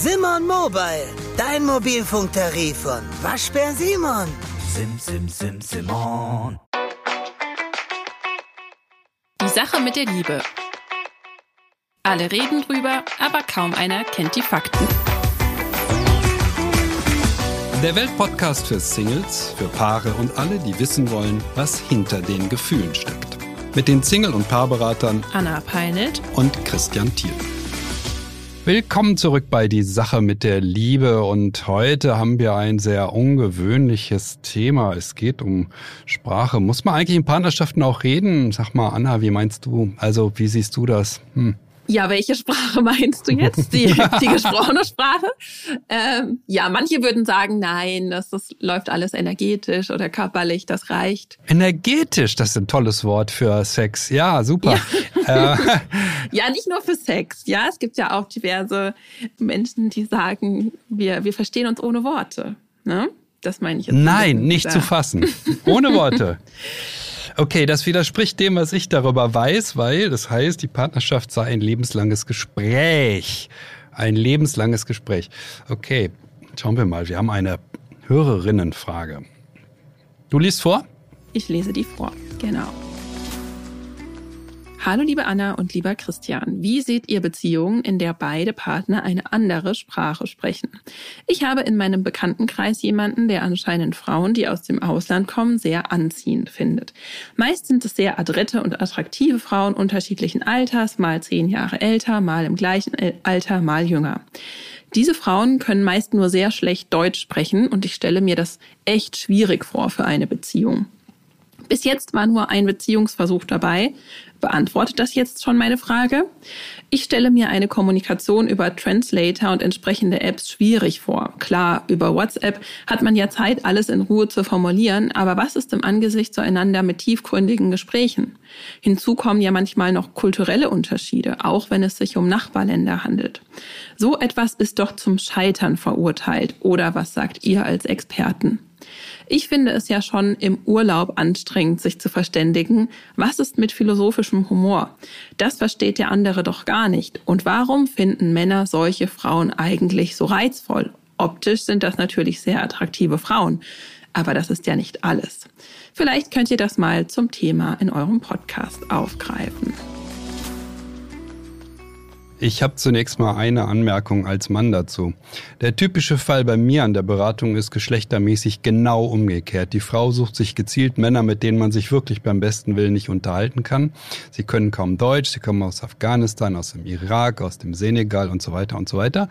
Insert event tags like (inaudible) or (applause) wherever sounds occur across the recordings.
Simon Mobile, dein Mobilfunktarif von Waschbär Simon. Sim, sim, sim, Simon. Die Sache mit der Liebe. Alle reden drüber, aber kaum einer kennt die Fakten. Der Weltpodcast für Singles, für Paare und alle, die wissen wollen, was hinter den Gefühlen steckt. Mit den Single- und Paarberatern Anna Peinelt und Christian Thiel. Willkommen zurück bei Die Sache mit der Liebe und heute haben wir ein sehr ungewöhnliches Thema. Es geht um Sprache. Muss man eigentlich in Partnerschaften auch reden? Sag mal, Anna, wie meinst du? Also, wie siehst du das? Hm. Ja, welche Sprache (laughs) meinst du jetzt? Die, die (laughs) gesprochene Sprache? Ähm, ja, manche würden sagen, nein, das, das läuft alles energetisch oder körperlich, das reicht. Energetisch, das ist ein tolles Wort für Sex. Ja, super. Ja. (laughs) ja nicht nur für Sex. Ja, es gibt ja auch diverse Menschen, die sagen, wir, wir verstehen uns ohne Worte. Ne? Das meine ich jetzt. Nein, nicht zu fassen. Ohne Worte. Okay, das widerspricht dem, was ich darüber weiß, weil das heißt, die Partnerschaft sei ein lebenslanges Gespräch. Ein lebenslanges Gespräch. Okay, schauen wir mal. Wir haben eine Hörerinnenfrage. Du liest vor? Ich lese die vor, genau. Hallo liebe Anna und lieber Christian, wie seht ihr Beziehungen, in der beide Partner eine andere Sprache sprechen? Ich habe in meinem Bekanntenkreis jemanden, der anscheinend Frauen, die aus dem Ausland kommen, sehr anziehend findet. Meist sind es sehr adrette und attraktive Frauen unterschiedlichen Alters, mal zehn Jahre älter, mal im gleichen Alter, mal jünger. Diese Frauen können meist nur sehr schlecht Deutsch sprechen und ich stelle mir das echt schwierig vor für eine Beziehung. Bis jetzt war nur ein Beziehungsversuch dabei. Beantwortet das jetzt schon meine Frage? Ich stelle mir eine Kommunikation über Translator und entsprechende Apps schwierig vor. Klar, über WhatsApp hat man ja Zeit, alles in Ruhe zu formulieren, aber was ist im Angesicht zueinander mit tiefgründigen Gesprächen? Hinzu kommen ja manchmal noch kulturelle Unterschiede, auch wenn es sich um Nachbarländer handelt. So etwas ist doch zum Scheitern verurteilt, oder was sagt ihr als Experten? Ich finde es ja schon im Urlaub anstrengend, sich zu verständigen. Was ist mit philosophischem Humor? Das versteht der andere doch gar nicht. Und warum finden Männer solche Frauen eigentlich so reizvoll? Optisch sind das natürlich sehr attraktive Frauen. Aber das ist ja nicht alles. Vielleicht könnt ihr das mal zum Thema in eurem Podcast aufgreifen. Ich habe zunächst mal eine Anmerkung als Mann dazu. Der typische Fall bei mir an der Beratung ist geschlechtermäßig genau umgekehrt. Die Frau sucht sich gezielt Männer, mit denen man sich wirklich beim besten Willen nicht unterhalten kann. Sie können kaum Deutsch, sie kommen aus Afghanistan, aus dem Irak, aus dem Senegal und so weiter und so weiter.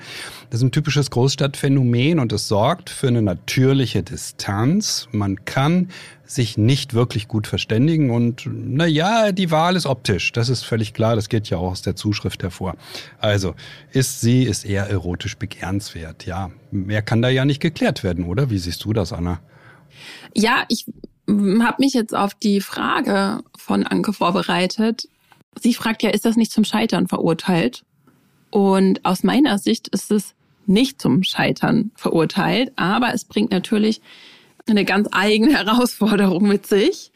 Das ist ein typisches Großstadtphänomen und es sorgt für eine natürliche Distanz. Man kann sich nicht wirklich gut verständigen und na ja, die Wahl ist optisch. Das ist völlig klar, das geht ja auch aus der Zuschrift hervor. Also, ist sie ist eher erotisch begehrenswert. Ja, mehr kann da ja nicht geklärt werden, oder? Wie siehst du das, Anna? Ja, ich habe mich jetzt auf die Frage von Anke vorbereitet. Sie fragt ja, ist das nicht zum Scheitern verurteilt? Und aus meiner Sicht ist es nicht zum Scheitern verurteilt, aber es bringt natürlich eine ganz eigene Herausforderung mit sich.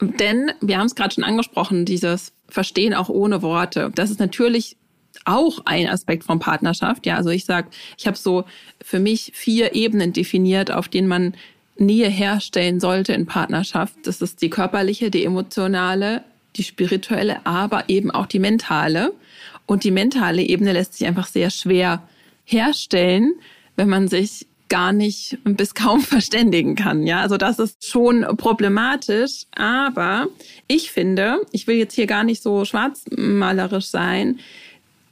Denn wir haben es gerade schon angesprochen, dieses Verstehen auch ohne Worte. Das ist natürlich auch ein Aspekt von Partnerschaft. Ja, also ich sag, ich habe so für mich vier Ebenen definiert, auf denen man Nähe herstellen sollte in Partnerschaft. Das ist die körperliche, die emotionale, die spirituelle, aber eben auch die mentale. Und die mentale Ebene lässt sich einfach sehr schwer herstellen, wenn man sich gar nicht bis kaum (laughs) verständigen kann. Ja, also das ist schon problematisch. Aber ich finde, ich will jetzt hier gar nicht so schwarzmalerisch sein,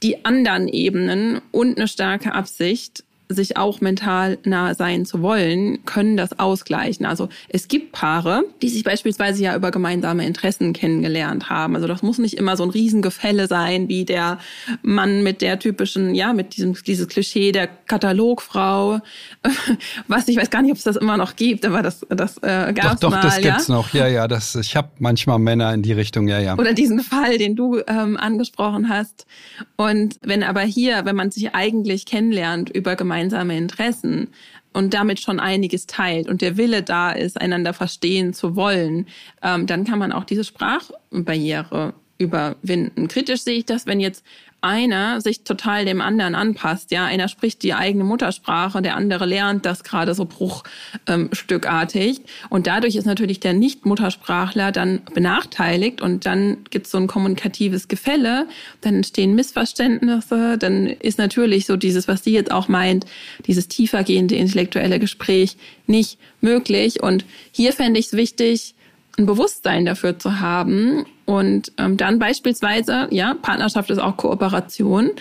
die anderen Ebenen und eine starke Absicht sich auch mental nah sein zu wollen, können das ausgleichen. Also es gibt Paare, die sich beispielsweise ja über gemeinsame Interessen kennengelernt haben. Also das muss nicht immer so ein Riesengefälle sein, wie der Mann mit der typischen, ja, mit diesem dieses Klischee der Katalogfrau. (laughs) Was ich weiß gar nicht, ob es das immer noch gibt, aber das das äh, gab Doch, doch, mal, das ja? gibt's noch. Ja, ja, das. Ich habe manchmal Männer in die Richtung. Ja, ja. Oder diesen Fall, den du ähm, angesprochen hast. Und wenn aber hier, wenn man sich eigentlich kennenlernt über gemeinsame gemeinsame Interessen und damit schon einiges teilt und der Wille da ist, einander verstehen zu wollen, ähm, dann kann man auch diese Sprachbarriere überwinden. Kritisch sehe ich das, wenn jetzt einer sich total dem anderen anpasst. Ja, einer spricht die eigene Muttersprache, der andere lernt das gerade so bruchstückartig. Ähm, und dadurch ist natürlich der Nicht-Muttersprachler dann benachteiligt und dann gibt es so ein kommunikatives Gefälle, dann entstehen Missverständnisse, dann ist natürlich so dieses, was sie jetzt auch meint, dieses tiefergehende intellektuelle Gespräch nicht möglich. Und hier fände ich es wichtig, ein Bewusstsein dafür zu haben und ähm, dann beispielsweise, ja, Partnerschaft ist auch Kooperation,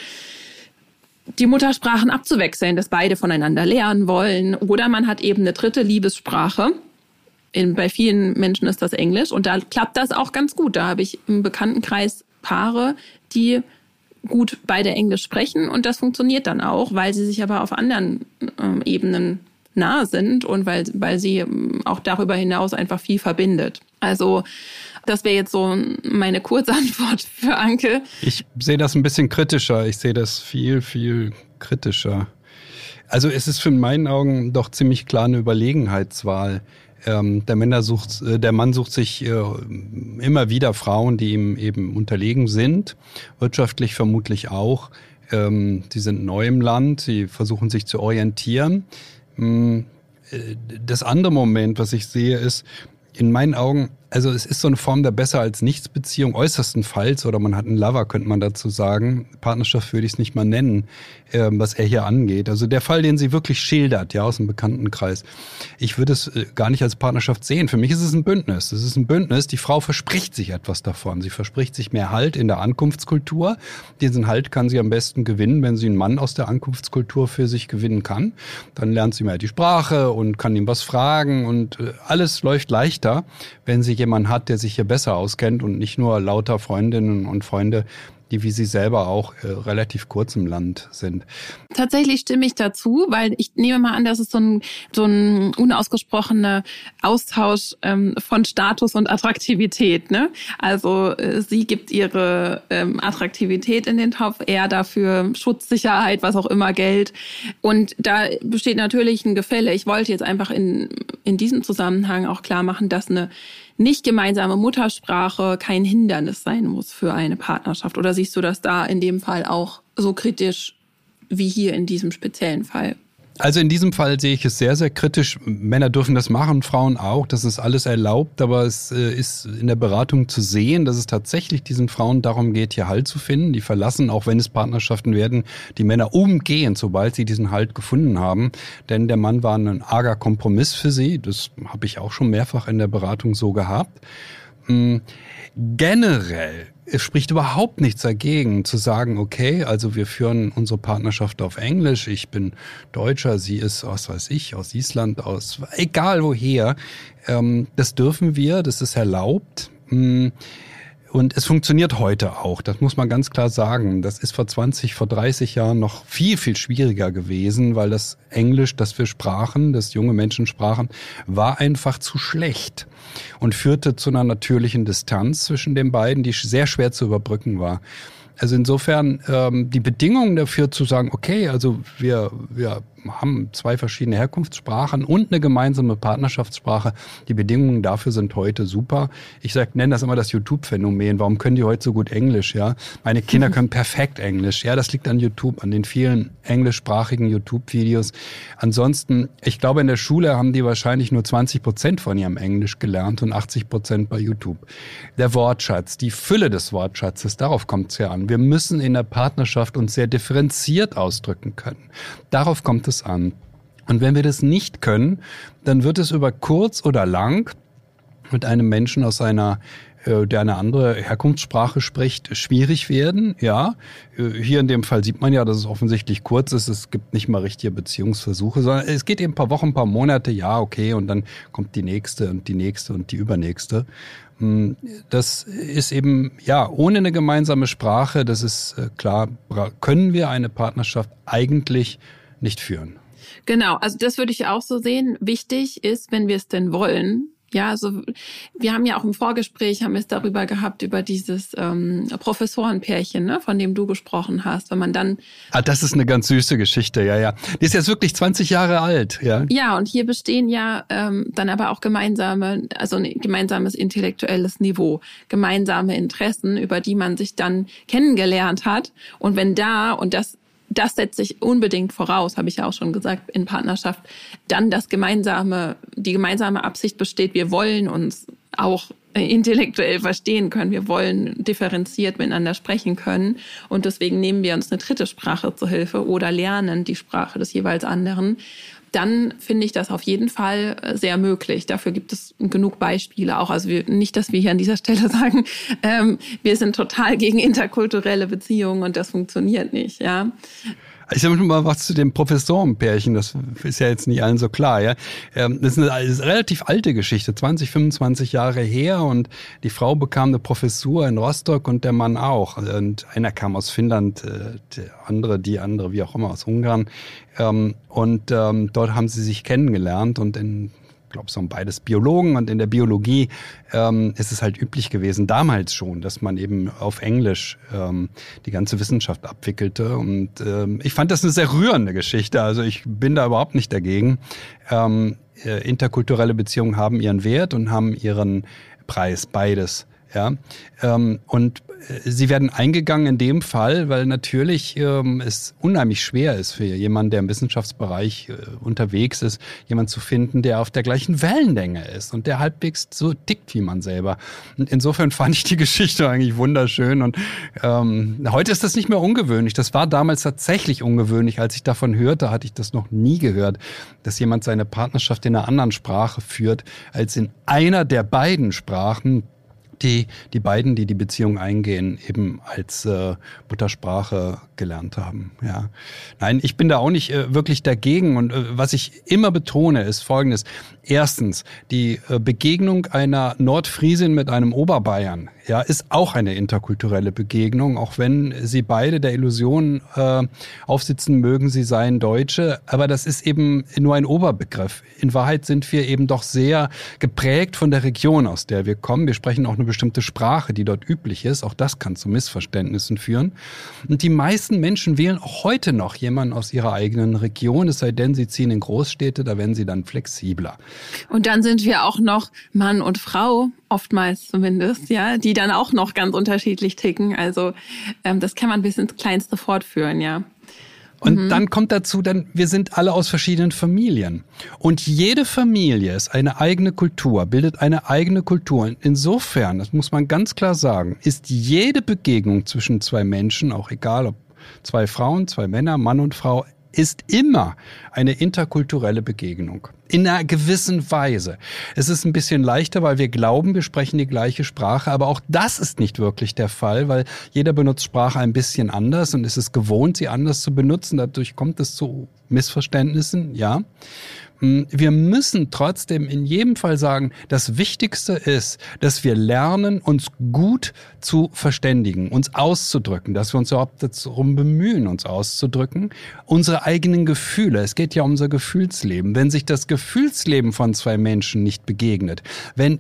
die Muttersprachen abzuwechseln, dass beide voneinander lernen wollen. Oder man hat eben eine dritte Liebessprache. In, bei vielen Menschen ist das Englisch und da klappt das auch ganz gut. Da habe ich im Bekanntenkreis Paare, die gut beide Englisch sprechen und das funktioniert dann auch, weil sie sich aber auf anderen ähm, Ebenen nah sind und weil, weil sie ähm, auch darüber hinaus einfach viel verbindet. Also das wäre jetzt so meine Kurzantwort (laughs) für Anke. Ich sehe das ein bisschen kritischer. Ich sehe das viel, viel kritischer. Also es ist für meinen Augen doch ziemlich klar eine Überlegenheitswahl. Ähm, der, Männer sucht, äh, der Mann sucht sich äh, immer wieder Frauen, die ihm eben unterlegen sind, wirtschaftlich vermutlich auch. Ähm, die sind neu im Land, sie versuchen sich zu orientieren. Ähm, äh, das andere Moment, was ich sehe, ist, in meinen Augen also es ist so eine Form der besser als nichts Beziehung äußerstenfalls oder man hat einen Lover, könnte man dazu sagen. Partnerschaft würde ich es nicht mal nennen, äh, was er hier angeht. Also der Fall, den sie wirklich schildert, ja, aus dem Bekanntenkreis. Ich würde es äh, gar nicht als Partnerschaft sehen. Für mich ist es ein Bündnis. Es ist ein Bündnis. Die Frau verspricht sich etwas davon. Sie verspricht sich mehr Halt in der Ankunftskultur. Diesen Halt kann sie am besten gewinnen, wenn sie einen Mann aus der Ankunftskultur für sich gewinnen kann. Dann lernt sie mehr die Sprache und kann ihm was fragen und äh, alles läuft leichter, wenn sie jemand hat, der sich hier besser auskennt und nicht nur lauter Freundinnen und Freunde, die wie sie selber auch äh, relativ kurz im Land sind. Tatsächlich stimme ich dazu, weil ich nehme mal an, dass es so ein, so ein unausgesprochener Austausch ähm, von Status und Attraktivität. Ne? Also äh, sie gibt ihre ähm, Attraktivität in den Topf, er dafür Schutz, Sicherheit, was auch immer, Geld. Und da besteht natürlich ein Gefälle. Ich wollte jetzt einfach in, in diesem Zusammenhang auch klar machen, dass eine nicht gemeinsame Muttersprache kein Hindernis sein muss für eine Partnerschaft? Oder siehst du das da in dem Fall auch so kritisch wie hier in diesem speziellen Fall? Also in diesem Fall sehe ich es sehr, sehr kritisch. Männer dürfen das machen, Frauen auch. Das ist alles erlaubt, aber es äh, ist in der Beratung zu sehen, dass es tatsächlich diesen Frauen darum geht, hier Halt zu finden. Die verlassen, auch wenn es Partnerschaften werden, die Männer umgehend, sobald sie diesen Halt gefunden haben. Denn der Mann war ein arger Kompromiss für sie. Das habe ich auch schon mehrfach in der Beratung so gehabt. Hm, generell es spricht überhaupt nichts dagegen zu sagen, okay, also wir führen unsere Partnerschaft auf Englisch, ich bin Deutscher, sie ist, was weiß ich, aus Island, aus, egal woher. Ähm, das dürfen wir, das ist erlaubt. Und es funktioniert heute auch, das muss man ganz klar sagen. Das ist vor 20, vor 30 Jahren noch viel, viel schwieriger gewesen, weil das Englisch, das wir sprachen, das junge Menschen sprachen, war einfach zu schlecht und führte zu einer natürlichen Distanz zwischen den beiden, die sehr schwer zu überbrücken war. Also insofern ähm, die Bedingungen dafür zu sagen, okay, also wir, wir haben zwei verschiedene Herkunftssprachen und eine gemeinsame Partnerschaftssprache. Die Bedingungen dafür sind heute super. Ich sag, nenne das immer das YouTube-Phänomen. Warum können die heute so gut Englisch? Ja, meine Kinder (laughs) können perfekt Englisch. Ja, das liegt an YouTube, an den vielen englischsprachigen YouTube-Videos. Ansonsten, ich glaube, in der Schule haben die wahrscheinlich nur 20 Prozent von ihrem Englisch gelernt und 80 Prozent bei YouTube. Der Wortschatz, die Fülle des Wortschatzes, darauf kommt es ja an. Wir müssen in der Partnerschaft uns sehr differenziert ausdrücken können. Darauf kommt es es an. Und wenn wir das nicht können, dann wird es über kurz oder lang mit einem Menschen aus einer äh, der eine andere Herkunftssprache spricht, schwierig werden. Ja, äh, hier in dem Fall sieht man ja, dass es offensichtlich kurz ist. Es gibt nicht mal richtige Beziehungsversuche, sondern es geht eben ein paar Wochen, ein paar Monate. Ja, okay, und dann kommt die nächste und die nächste und die übernächste. Hm, das ist eben, ja, ohne eine gemeinsame Sprache, das ist äh, klar, können wir eine Partnerschaft eigentlich nicht führen. Genau, also das würde ich auch so sehen. Wichtig ist, wenn wir es denn wollen, Ja, also wir haben ja auch im Vorgespräch haben wir es darüber gehabt über dieses ähm, Professorenpärchen, ne, von dem du gesprochen hast, wenn man dann. Ah, das ist eine ganz süße Geschichte, ja, ja. Die ist jetzt wirklich 20 Jahre alt, ja. Ja, und hier bestehen ja ähm, dann aber auch gemeinsame, also ein gemeinsames intellektuelles Niveau, gemeinsame Interessen, über die man sich dann kennengelernt hat. Und wenn da und das das setzt sich unbedingt voraus, habe ich ja auch schon gesagt, in Partnerschaft, dann das gemeinsame, die gemeinsame Absicht besteht, wir wollen uns auch intellektuell verstehen können. Wir wollen differenziert miteinander sprechen können. Und deswegen nehmen wir uns eine dritte Sprache zur Hilfe oder lernen die Sprache des jeweils anderen dann finde ich das auf jeden Fall äh, sehr möglich. Dafür gibt es genug Beispiele auch. Also wir, nicht, dass wir hier an dieser Stelle (laughs) sagen, ähm, wir sind total gegen interkulturelle Beziehungen und das funktioniert nicht, ja. Ich sage mal was zu dem Professorenpärchen, das ist ja jetzt nicht allen so klar. Ja? Ähm, das ist eine, relativ alte Geschichte, 20, 25 Jahre her und die Frau bekam eine Professur in Rostock und der Mann auch. Und einer kam aus Finnland, äh, der andere, die andere, wie auch immer, aus Ungarn. Ähm, und ähm, dort haben sie sich kennengelernt und in glaube, es sind beides Biologen und in der Biologie ähm, ist es halt üblich gewesen, damals schon, dass man eben auf Englisch ähm, die ganze Wissenschaft abwickelte. Und ähm, ich fand das eine sehr rührende Geschichte. Also ich bin da überhaupt nicht dagegen. Ähm, äh, interkulturelle Beziehungen haben ihren Wert und haben ihren Preis, beides. Ja, ähm, und äh, sie werden eingegangen in dem Fall, weil natürlich ähm, es unheimlich schwer ist für jemanden, der im Wissenschaftsbereich äh, unterwegs ist, jemanden zu finden, der auf der gleichen Wellenlänge ist und der halbwegs so tickt wie man selber. Und insofern (laughs) fand ich die Geschichte eigentlich wunderschön und ähm, heute ist das nicht mehr ungewöhnlich. Das war damals tatsächlich ungewöhnlich. Als ich davon hörte, hatte ich das noch nie gehört, dass jemand seine Partnerschaft in einer anderen Sprache führt als in einer der beiden Sprachen die die beiden, die die Beziehung eingehen, eben als äh, Muttersprache gelernt haben. Ja, nein, ich bin da auch nicht äh, wirklich dagegen. Und äh, was ich immer betone, ist Folgendes: Erstens, die äh, Begegnung einer Nordfriesin mit einem Oberbayern, ja, ist auch eine interkulturelle Begegnung, auch wenn sie beide der Illusion äh, aufsitzen mögen, sie seien Deutsche. Aber das ist eben nur ein Oberbegriff. In Wahrheit sind wir eben doch sehr geprägt von der Region, aus der wir kommen. Wir sprechen auch eine bestimmte Sprache, die dort üblich ist. Auch das kann zu Missverständnissen führen. Und die meisten Menschen wählen auch heute noch jemanden aus ihrer eigenen Region, es sei denn, sie ziehen in Großstädte, da werden sie dann flexibler. Und dann sind wir auch noch Mann und Frau, oftmals zumindest, ja, die dann auch noch ganz unterschiedlich ticken. Also ähm, das kann man bis ins Kleinste fortführen, ja. Und mhm. dann kommt dazu, dann wir sind alle aus verschiedenen Familien. Und jede Familie ist eine eigene Kultur, bildet eine eigene Kultur. Und insofern, das muss man ganz klar sagen, ist jede Begegnung zwischen zwei Menschen, auch egal ob zwei Frauen, zwei Männer, Mann und Frau, ist immer eine interkulturelle Begegnung. In einer gewissen Weise. Es ist ein bisschen leichter, weil wir glauben, wir sprechen die gleiche Sprache, aber auch das ist nicht wirklich der Fall, weil jeder benutzt Sprache ein bisschen anders und ist es gewohnt, sie anders zu benutzen. Dadurch kommt es zu Missverständnissen, ja. Hm, wir müssen trotzdem in jedem Fall sagen, das Wichtigste ist, dass wir lernen, uns gut zu verständigen, uns auszudrücken, dass wir uns überhaupt darum bemühen, uns auszudrücken, unsere eigenen Gefühle. Es geht ja um unser Gefühlsleben. Wenn sich das Gefühlsleben von zwei Menschen nicht begegnet, wenn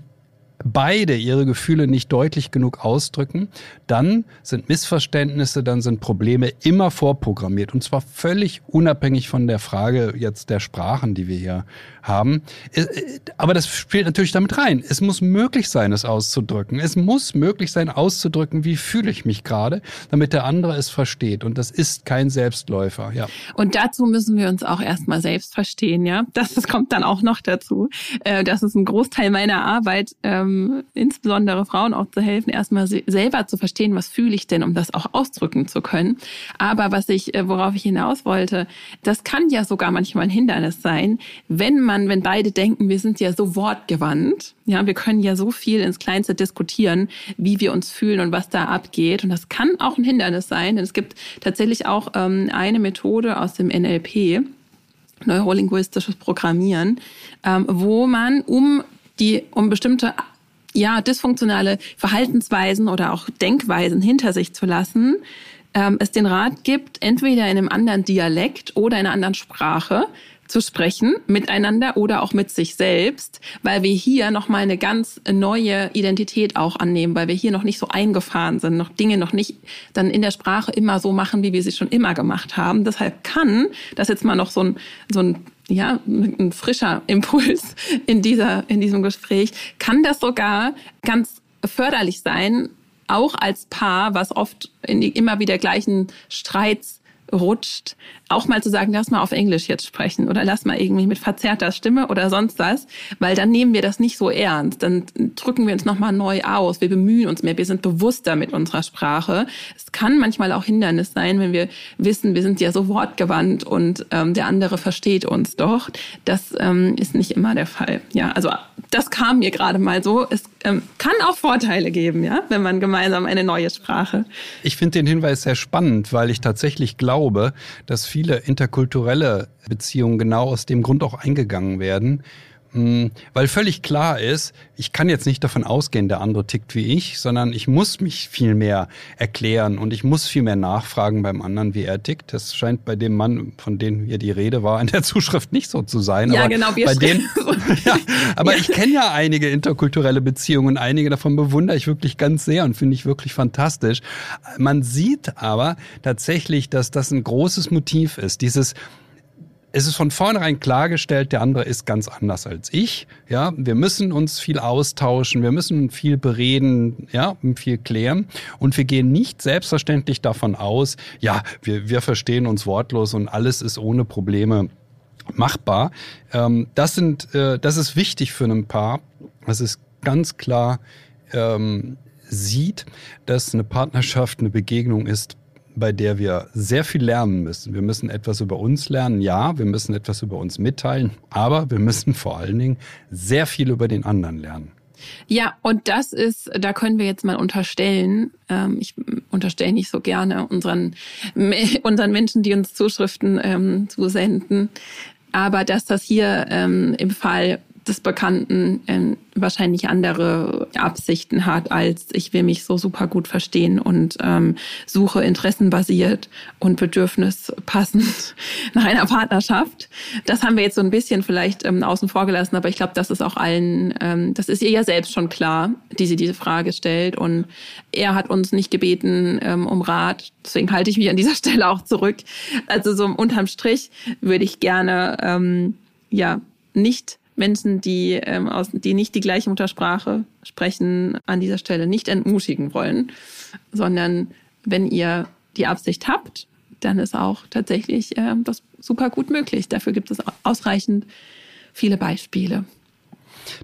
beide ihre Gefühle nicht deutlich genug ausdrücken, dann sind Missverständnisse, dann sind Probleme immer vorprogrammiert. Und zwar völlig unabhängig von der Frage jetzt der Sprachen, die wir hier haben. Äh, äh, aber das spielt natürlich damit rein. Es muss möglich sein, es auszudrücken. Es muss möglich sein, auszudrücken, wie fühle ich mich gerade, damit der andere es versteht. Und das ist kein Selbstläufer, ja. Und dazu müssen wir uns auch erstmal selbst verstehen, ja. Das, das kommt dann auch noch dazu. Äh, das ist ein Großteil meiner Arbeit, ähm, insbesondere Frauen auch zu helfen, erstmal selber zu verstehen, was fühle ich denn, um das auch ausdrücken zu können. Aber was ich, worauf ich hinaus wollte, das kann ja sogar manchmal ein Hindernis sein, wenn man man, wenn beide denken, wir sind ja so wortgewandt, ja, wir können ja so viel ins Kleinste diskutieren, wie wir uns fühlen und was da abgeht. Und das kann auch ein Hindernis sein, denn es gibt tatsächlich auch ähm, eine Methode aus dem NLP, neurolinguistisches Programmieren, ähm, wo man um die, um bestimmte ja, dysfunktionale Verhaltensweisen oder auch Denkweisen hinter sich zu lassen, ähm, es den Rat gibt, entweder in einem anderen Dialekt oder in einer anderen Sprache zu sprechen miteinander oder auch mit sich selbst, weil wir hier noch mal eine ganz neue Identität auch annehmen, weil wir hier noch nicht so eingefahren sind, noch Dinge noch nicht dann in der Sprache immer so machen, wie wir sie schon immer gemacht haben. Deshalb kann das jetzt mal noch so ein so ein ja, ein frischer Impuls in dieser, in diesem Gespräch, kann das sogar ganz förderlich sein, auch als Paar, was oft in die immer wieder gleichen Streits rutscht, auch mal zu sagen, lass mal auf Englisch jetzt sprechen oder lass mal irgendwie mit verzerrter Stimme oder sonst was, weil dann nehmen wir das nicht so ernst. Dann drücken wir uns nochmal neu aus. Wir bemühen uns mehr. Wir sind bewusster mit unserer Sprache. Es kann manchmal auch Hindernis sein, wenn wir wissen, wir sind ja so wortgewandt und ähm, der andere versteht uns doch. Das ähm, ist nicht immer der Fall. Ja, also das kam mir gerade mal so. Es ähm, kann auch Vorteile geben, ja, wenn man gemeinsam eine neue Sprache. Ich finde den Hinweis sehr spannend, weil ich tatsächlich glaube, dass viele interkulturelle Beziehungen genau aus dem Grund auch eingegangen werden. Hm, weil völlig klar ist, ich kann jetzt nicht davon ausgehen, der andere tickt wie ich, sondern ich muss mich viel mehr erklären und ich muss viel mehr nachfragen beim anderen, wie er tickt. Das scheint bei dem Mann, von dem hier die Rede war, in der Zuschrift nicht so zu sein. Ja, aber genau. Wir bei denen, (laughs) (laughs) ja, aber ja. ich kenne ja einige interkulturelle Beziehungen und einige davon bewundere ich wirklich ganz sehr und finde ich wirklich fantastisch. Man sieht aber tatsächlich, dass das ein großes Motiv ist. Dieses es ist von vornherein klargestellt, der andere ist ganz anders als ich. Ja, wir müssen uns viel austauschen, wir müssen viel bereden, ja, viel klären. Und wir gehen nicht selbstverständlich davon aus, ja, wir, wir verstehen uns wortlos und alles ist ohne Probleme machbar. Ähm, das sind, äh, das ist wichtig für ein Paar. Es ist ganz klar ähm, sieht, dass eine Partnerschaft eine Begegnung ist, bei der wir sehr viel lernen müssen. Wir müssen etwas über uns lernen, ja, wir müssen etwas über uns mitteilen, aber wir müssen vor allen Dingen sehr viel über den anderen lernen. Ja, und das ist, da können wir jetzt mal unterstellen, ähm, ich unterstelle nicht so gerne unseren, (laughs) unseren Menschen, die uns Zuschriften ähm, zusenden, aber dass das hier ähm, im Fall des Bekannten äh, wahrscheinlich andere Absichten hat, als ich will mich so super gut verstehen und ähm, suche interessenbasiert und bedürfnispassend (laughs) nach einer Partnerschaft. Das haben wir jetzt so ein bisschen vielleicht ähm, außen vor gelassen, aber ich glaube, das ist auch allen, ähm, das ist ihr ja selbst schon klar, die sie diese Frage stellt. Und er hat uns nicht gebeten ähm, um Rat, deswegen halte ich mich an dieser (laughs) Stelle auch zurück. Also so unterm Strich würde ich gerne ähm, ja nicht Menschen, die, ähm, aus, die nicht die gleiche Muttersprache sprechen, an dieser Stelle nicht entmutigen wollen, sondern wenn ihr die Absicht habt, dann ist auch tatsächlich äh, das super gut möglich. Dafür gibt es ausreichend viele Beispiele.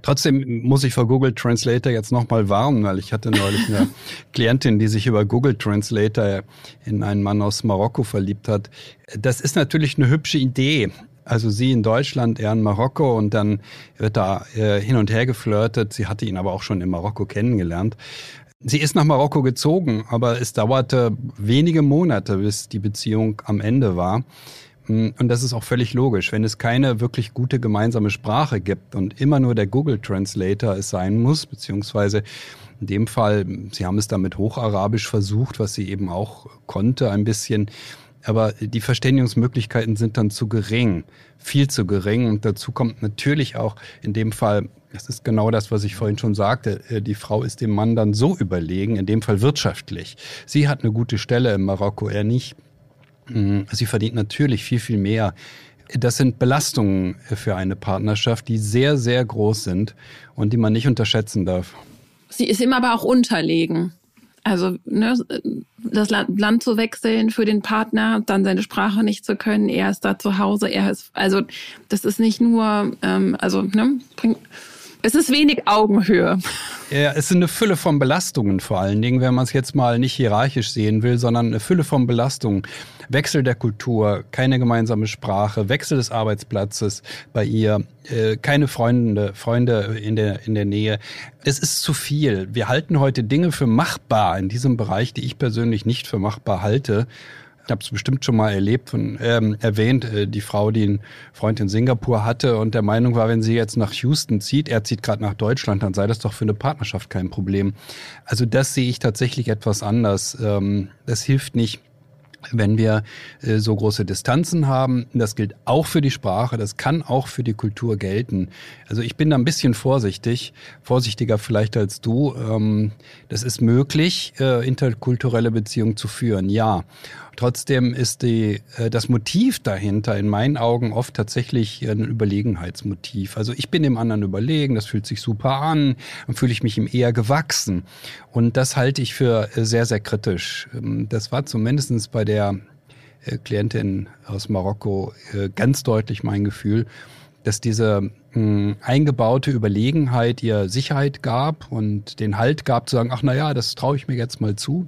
Trotzdem muss ich vor Google Translator jetzt nochmal warnen, weil ich hatte neulich eine (laughs) Klientin, die sich über Google Translator in einen Mann aus Marokko verliebt hat. Das ist natürlich eine hübsche Idee, also sie in Deutschland, er in Marokko und dann wird da äh, hin und her geflirtet. Sie hatte ihn aber auch schon in Marokko kennengelernt. Sie ist nach Marokko gezogen, aber es dauerte wenige Monate, bis die Beziehung am Ende war. Mm, und das ist auch völlig logisch. Wenn es keine wirklich gute gemeinsame Sprache gibt und immer nur der Google Translator es sein muss, beziehungsweise in dem Fall, Sie haben es dann mit Hocharabisch versucht, was sie eben auch konnte ein bisschen, aber die Verständigungsmöglichkeiten sind dann zu gering, viel zu gering. Und dazu kommt natürlich auch in dem Fall, das ist genau das, was ich vorhin schon sagte, äh, die Frau ist dem Mann dann so überlegen, in dem Fall wirtschaftlich. Sie hat eine gute Stelle in Marokko, er nicht. Mm, sie verdient natürlich viel, viel mehr. Das sind Belastungen für eine Partnerschaft, die sehr, sehr groß sind und die man nicht unterschätzen darf. Sie ist ihm aber auch unterlegen. Also ne, das Land zu wechseln für den Partner, dann seine Sprache nicht zu können, er ist da zu Hause, er ist, also das ist nicht nur, ähm, also ne, bringt, es ist wenig Augenhöhe. Ja, es ist eine Fülle von Belastungen vor allen Dingen, wenn man es jetzt mal nicht hierarchisch sehen will, sondern eine Fülle von Belastungen. Wechsel der Kultur, keine gemeinsame Sprache, Wechsel des Arbeitsplatzes bei ihr, äh, keine Freunde, Freunde in der, in der Nähe. Es ist zu viel. Wir halten heute Dinge für machbar in diesem Bereich, die ich persönlich nicht für machbar halte. Ich habe es bestimmt schon mal erlebt und ähm, erwähnt, äh, die Frau, die einen Freund in Singapur hatte und der Meinung war, wenn sie jetzt nach Houston zieht, er zieht gerade nach Deutschland, dann sei das doch für eine Partnerschaft kein Problem. Also das sehe ich tatsächlich etwas anders. Ähm, das hilft nicht wenn wir äh, so große Distanzen haben. Das gilt auch für die Sprache, das kann auch für die Kultur gelten. Also ich bin da ein bisschen vorsichtig, vorsichtiger vielleicht als du. Ähm, das ist möglich, äh, interkulturelle Beziehungen zu führen, ja. Trotzdem ist die, äh, das Motiv dahinter in meinen Augen oft tatsächlich ein Überlegenheitsmotiv. Also ich bin dem anderen überlegen, das fühlt sich super an, dann fühle ich mich ihm eher gewachsen. Und das halte ich für sehr, sehr kritisch. Ähm, das war zumindestens bei der äh, Klientin aus Marokko äh, ganz deutlich mein Gefühl, dass diese mh, eingebaute Überlegenheit ihr Sicherheit gab und den Halt gab zu sagen, ach na ja, das traue ich mir jetzt mal zu.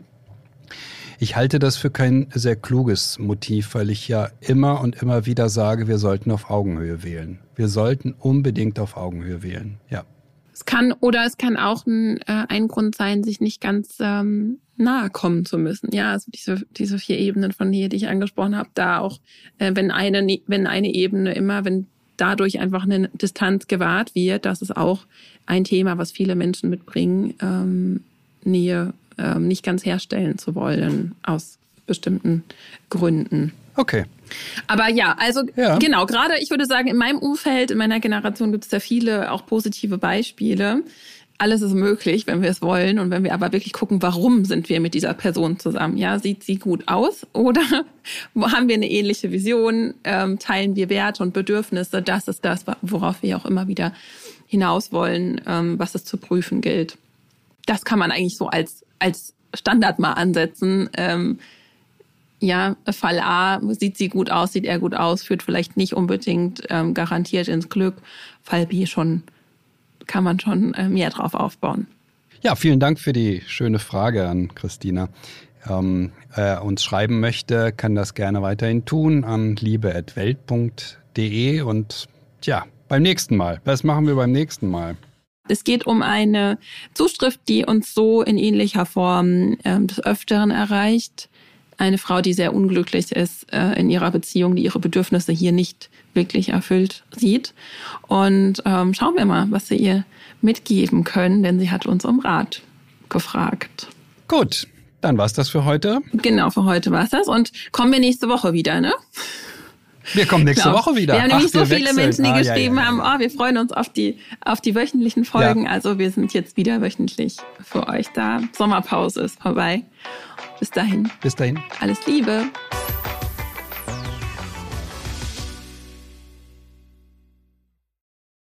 Ich halte das für kein sehr kluges Motiv, weil ich ja immer und immer wieder sage, wir sollten auf Augenhöhe wählen. Wir sollten unbedingt auf Augenhöhe wählen. Ja. Es kann oder es kann auch ein, äh, ein Grund sein, sich nicht ganz ähm, nahe kommen zu müssen. Ja, also diese, diese vier Ebenen von Nähe, die ich angesprochen habe, da auch, äh, wenn eine, wenn eine Ebene immer, wenn dadurch einfach eine Distanz gewahrt wird, das ist auch ein Thema, was viele Menschen mitbringen, ähm, Nähe ähm, nicht ganz herstellen zu wollen aus bestimmten Gründen. Okay. Aber ja, also ja. genau, gerade ich würde sagen, in meinem Umfeld, in meiner Generation gibt es da viele auch positive Beispiele. Alles ist möglich, wenn wir es wollen und wenn wir aber wirklich gucken, warum sind wir mit dieser Person zusammen? Ja, sieht sie gut aus oder (laughs) haben wir eine ähnliche Vision? Ähm, teilen wir Werte und Bedürfnisse? Das ist das, worauf wir auch immer wieder hinaus wollen, ähm, was es zu prüfen gilt. Das kann man eigentlich so als als Standard mal ansetzen. Ähm, ja, Fall A, sieht sie gut aus, sieht er gut aus, führt vielleicht nicht unbedingt ähm, garantiert ins Glück. Fall B schon, kann man schon äh, mehr drauf aufbauen. Ja, vielen Dank für die schöne Frage an Christina. Ähm, äh, uns schreiben möchte, kann das gerne weiterhin tun an liebe.welt.de und tja, beim nächsten Mal. Was machen wir beim nächsten Mal? Es geht um eine Zuschrift, die uns so in ähnlicher Form äh, des Öfteren erreicht eine Frau, die sehr unglücklich ist äh, in ihrer Beziehung, die ihre Bedürfnisse hier nicht wirklich erfüllt sieht. Und ähm, schauen wir mal, was sie ihr mitgeben können, denn sie hat uns um Rat gefragt. Gut, dann war's das für heute. Genau, für heute war's das. Und kommen wir nächste Woche wieder, ne? Wir kommen nächste genau. Woche wieder. Wir haben nämlich Ach, so viele wechseln. Menschen, die ah, geschrieben ja, ja, ja. haben, oh, wir freuen uns auf die, auf die wöchentlichen Folgen. Also wir sind jetzt wieder wöchentlich für euch da. Sommerpause ist vorbei. Bis dahin. Bis dahin. Alles Liebe.